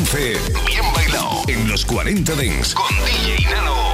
11. Bien bailado en los 40 Dents con DJ Nano.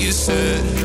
you said.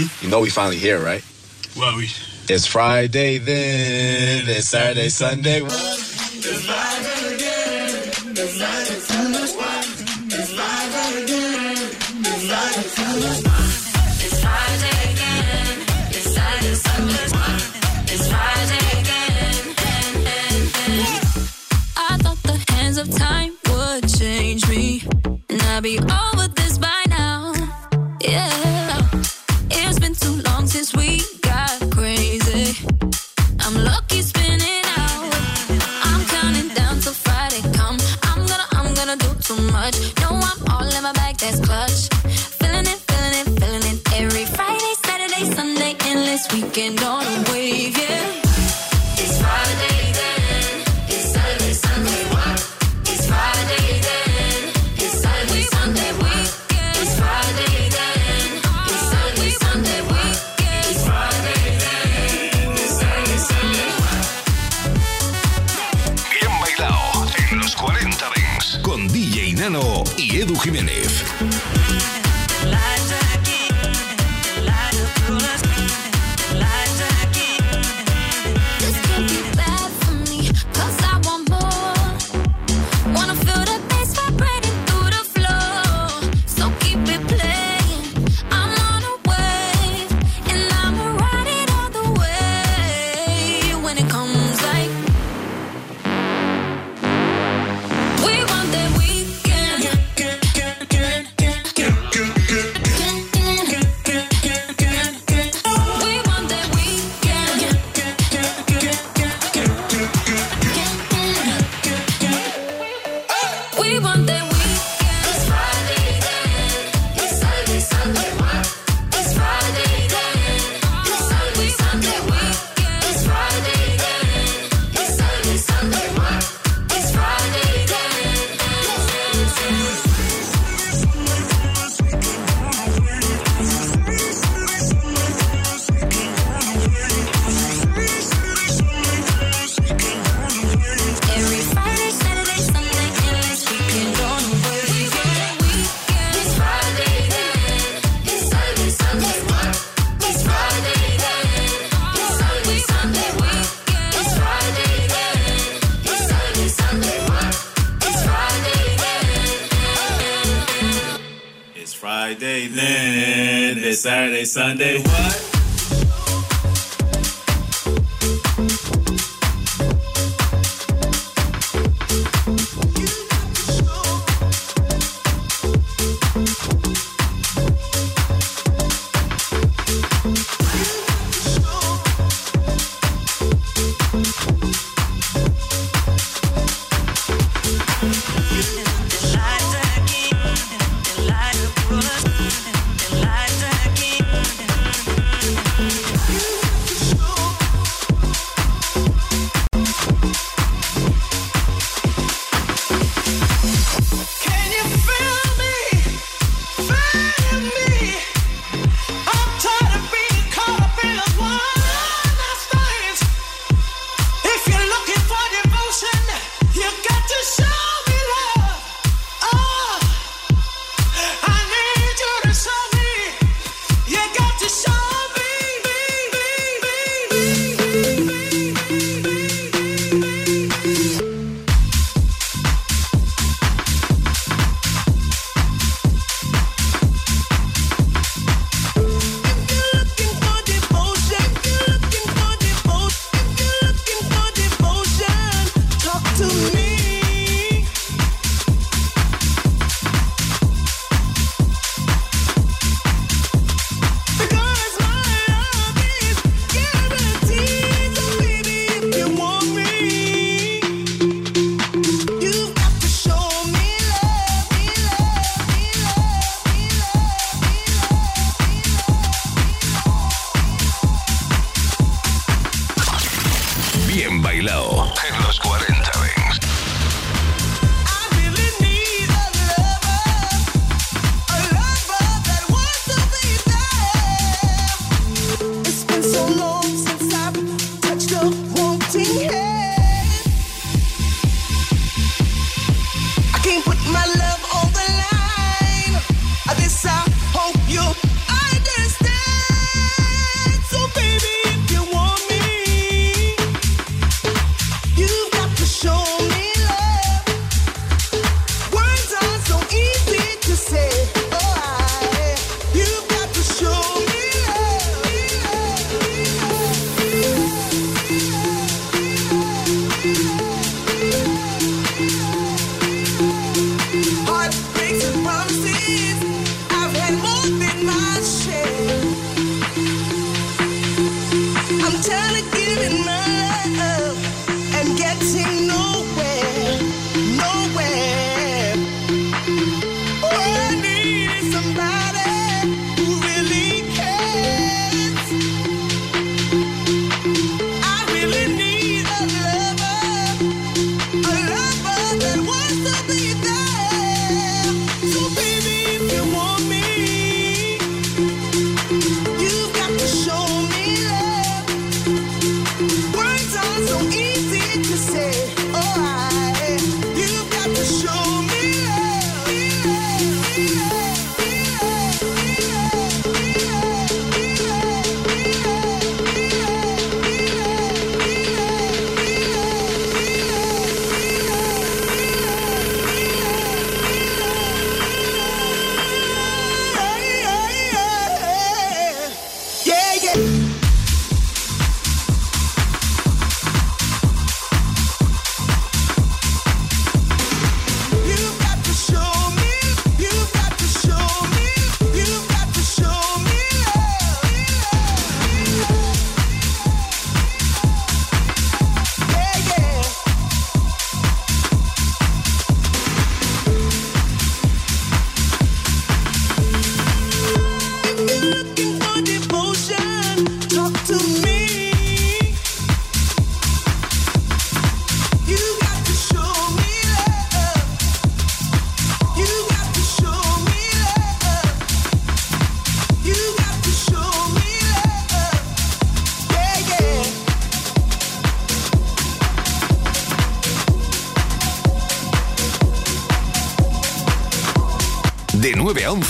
Hmm? You know we finally here, right? Well, we. It's Friday then. It's Saturday, Sunday. It's live again. It's live again. It's live again. It's live again. they What?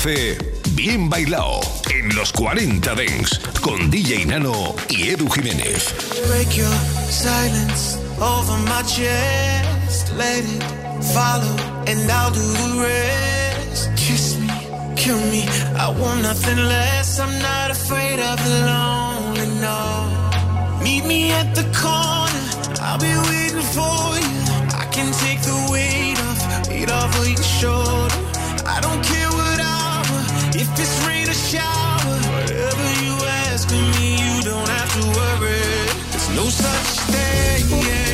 9 a 11, bien bailado. En los 40 Dents. Con DJ Nano y Edu Jiménez. Break your silence over my chest. Let it follow, and I'll do the rest. Kiss me, kill me. I want nothing less. I'm not afraid of the lonely, no. Meet me at the corner. I'll be waiting for you. I can take the weight off, weight off of your shoulder. No such thing as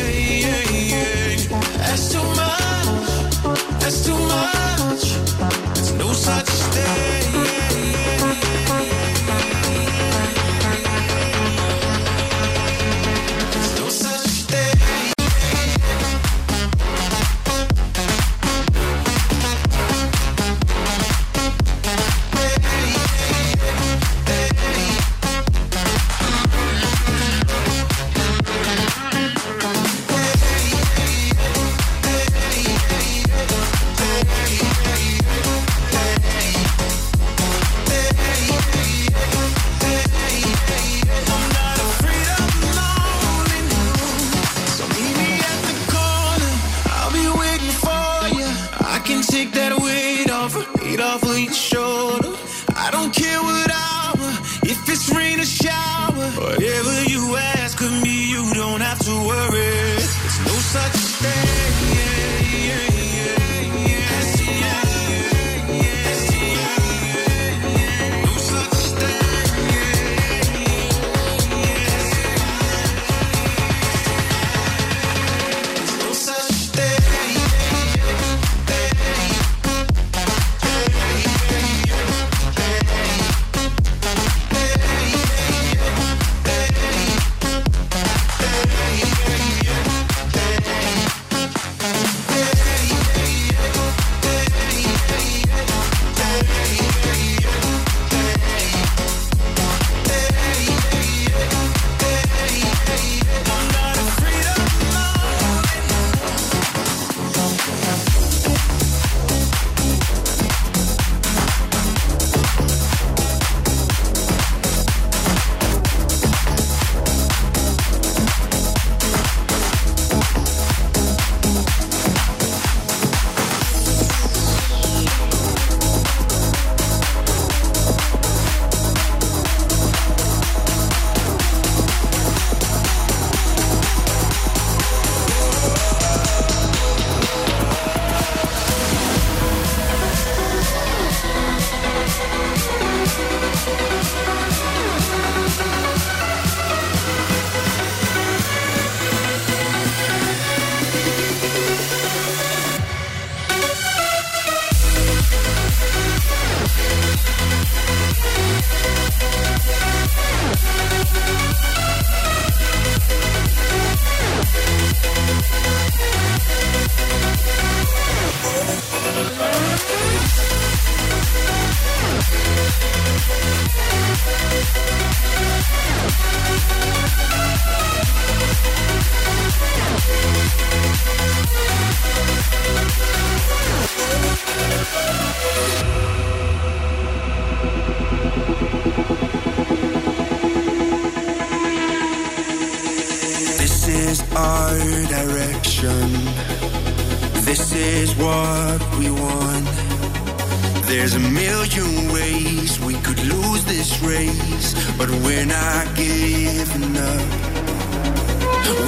race, but we're not giving up.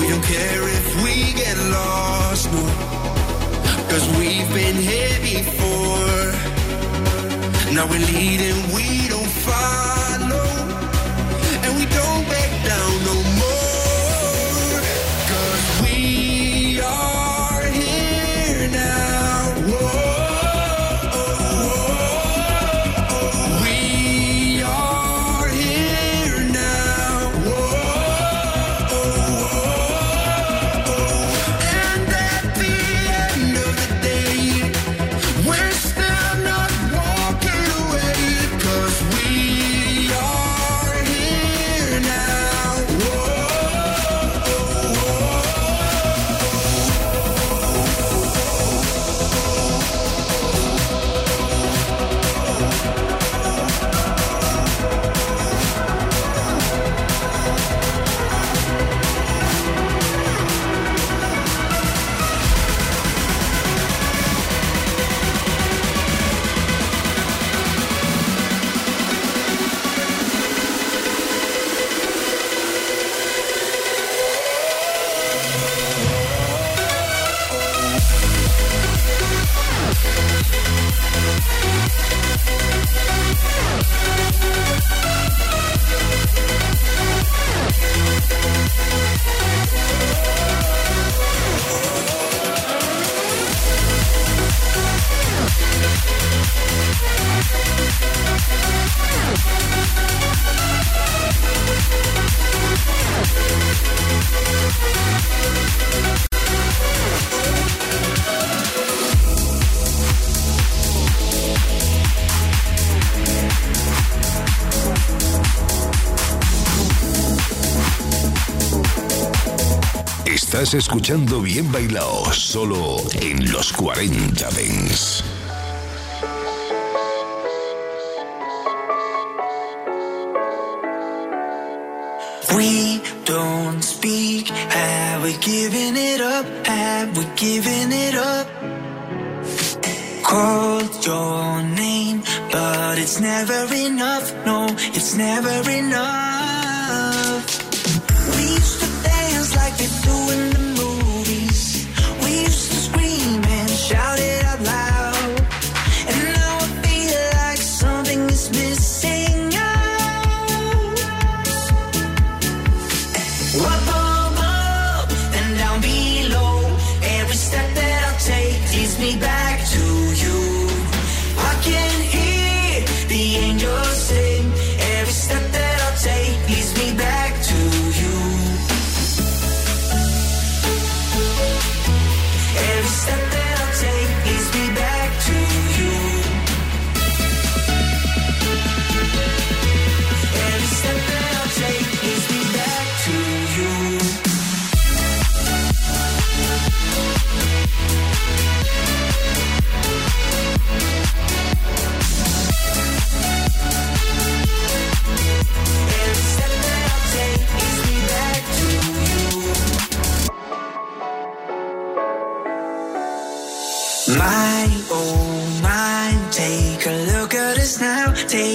We don't care if we get lost, no. Cause we've been here before. Now we're leading, we don't follow. Escuchando Bien Bailao, solo en los 40 Dens. We don't speak, have we given it up? Have we given it up? Called your name, but it's never enough, no, it's never enough.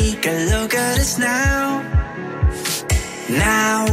take a look at us now. Now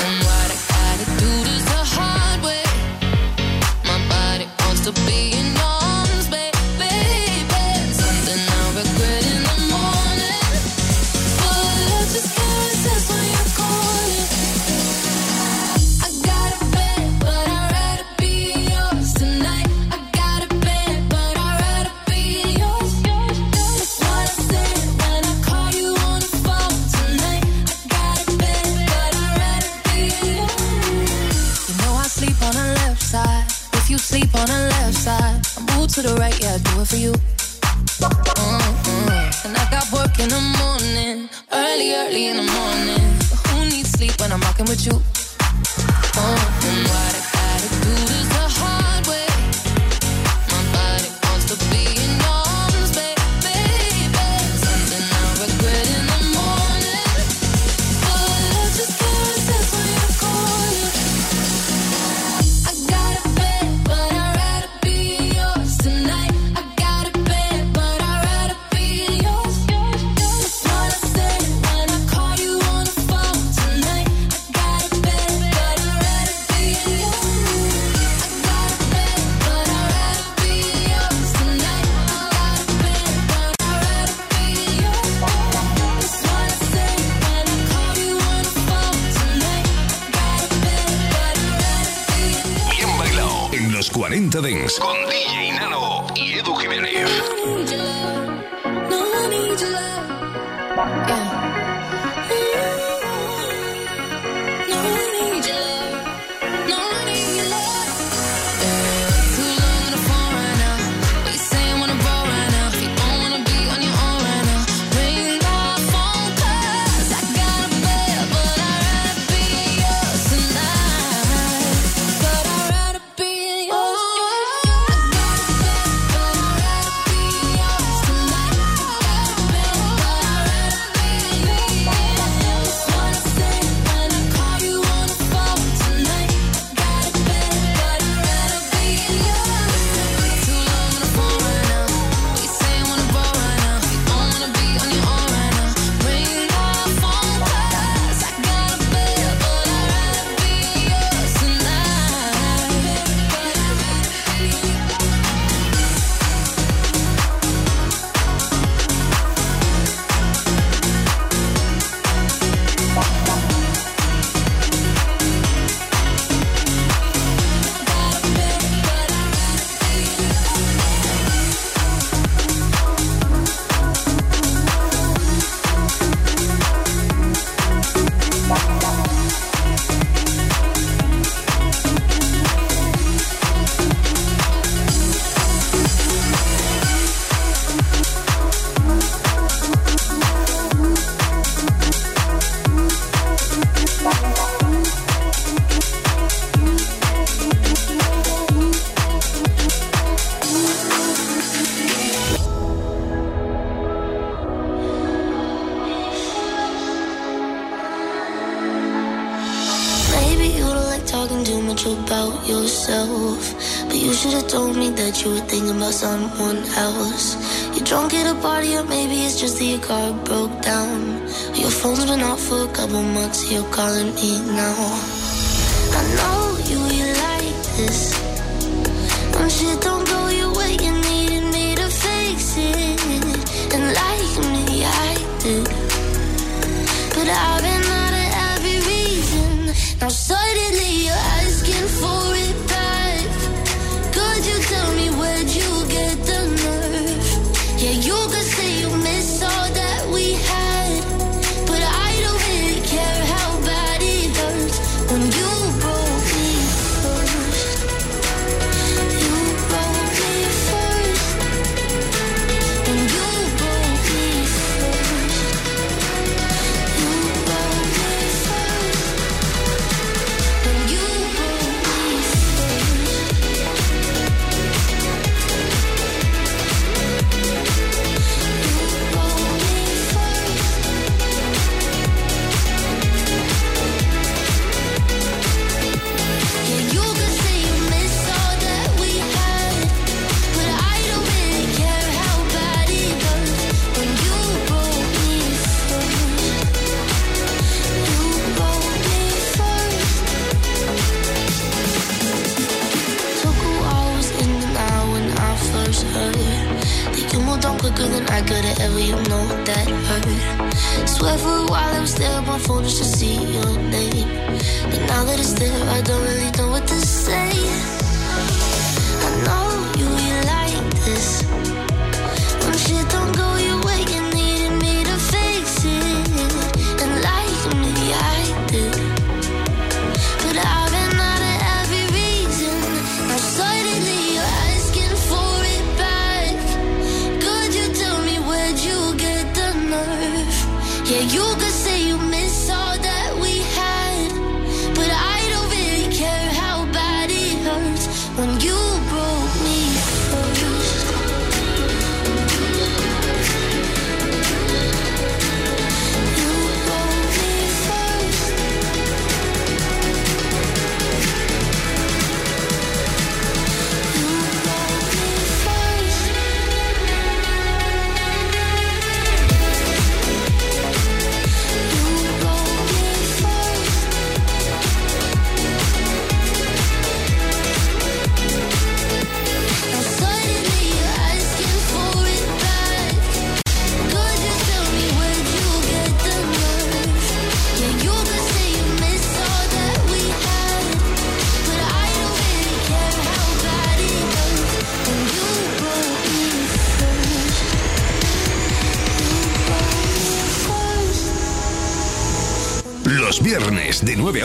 Couple months, you're calling me now.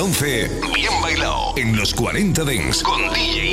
11, bien bailado en los 40 Dents. Con DJ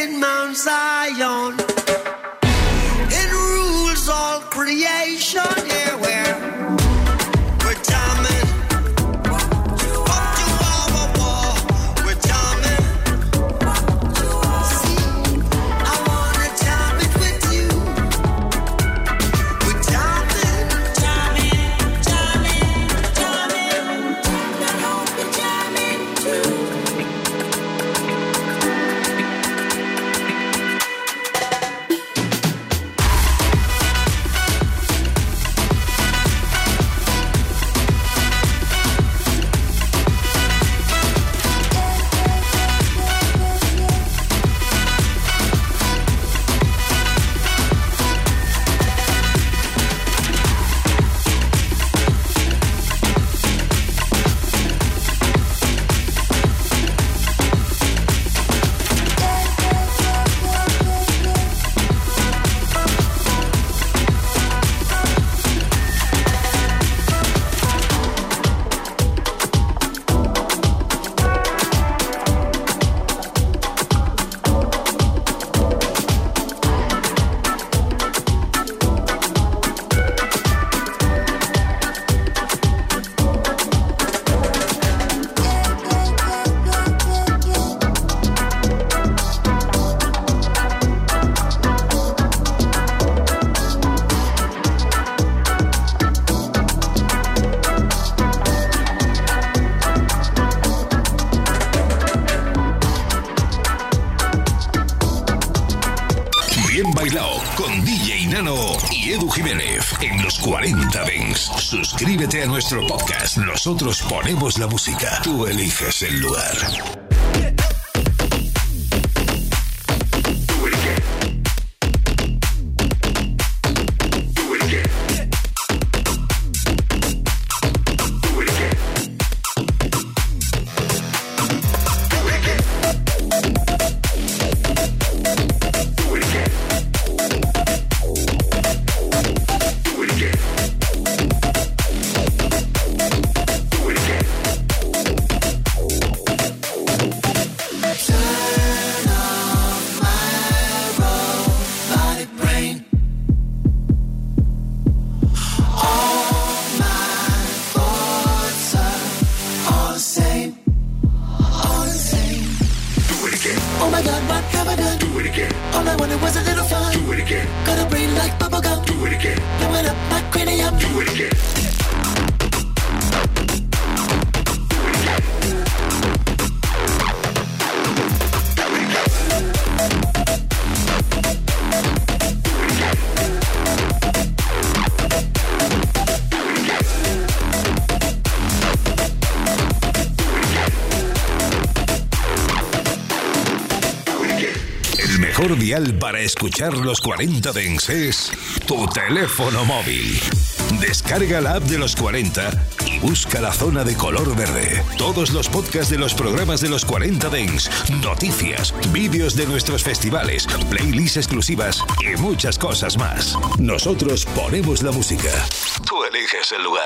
in Mount Zion. Bien Bailao con DJ Nano y Edu Jiménez en los 40 Dents. Suscríbete a nuestro podcast. Nosotros ponemos la música. Tú eliges el lugar. para escuchar los 40 Denses, tu teléfono móvil. Descarga la app de los 40 y busca la zona de color verde. Todos los podcasts de los programas de los 40 Dens, noticias, vídeos de nuestros festivales, playlists exclusivas y muchas cosas más. Nosotros ponemos la música. Tú eliges el lugar.